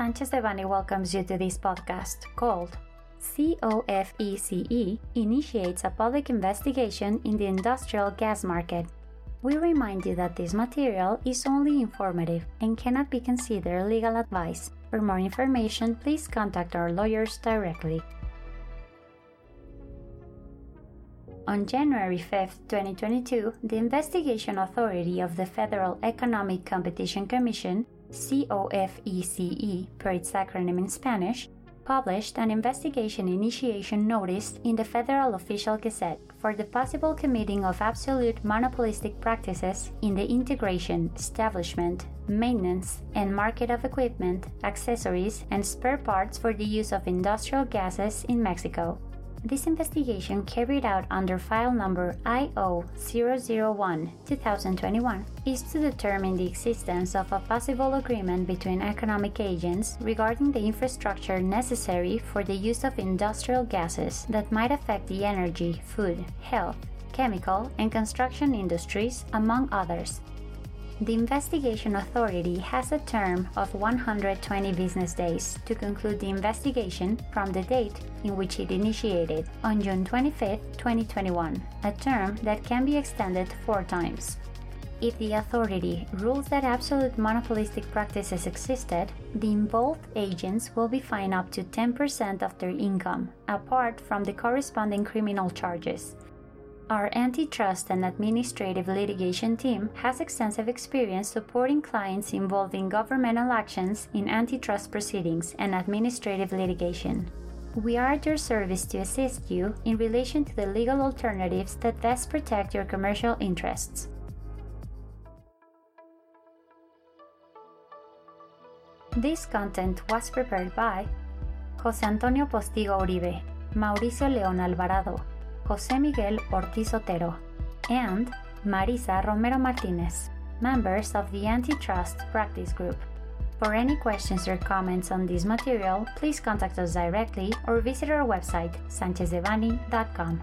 Sanchez Devanny welcomes you to this podcast called COFECE Initiates a Public Investigation in the Industrial Gas Market. We remind you that this material is only informative and cannot be considered legal advice. For more information, please contact our lawyers directly. On January 5, 2022, the Investigation Authority of the Federal Economic Competition Commission, COFECE per its acronym in Spanish, published an investigation initiation notice in the Federal Official Gazette for the possible committing of absolute monopolistic practices in the integration, establishment, maintenance, and market of equipment, accessories, and spare parts for the use of industrial gases in Mexico. This investigation, carried out under file number IO001 2021, is to determine the existence of a possible agreement between economic agents regarding the infrastructure necessary for the use of industrial gases that might affect the energy, food, health, chemical, and construction industries, among others, the investigation authority has a term of 120 business days to conclude the investigation from the date in which it initiated on June 25, 2021, a term that can be extended four times. If the authority rules that absolute monopolistic practices existed, the involved agents will be fined up to 10% of their income, apart from the corresponding criminal charges, our antitrust and administrative litigation team has extensive experience supporting clients involved in governmental actions in antitrust proceedings and administrative litigation. We are at your service to assist you in relation to the legal alternatives that best protect your commercial interests. This content was prepared by José Antonio Postigo Uribe, Mauricio León Alvarado, José Miguel Ortiz Otero, and Marisa Romero Martinez, members of the Antitrust Practice Group. For any questions or comments on this material, please contact us directly or visit our website, sanchezdevanny.com.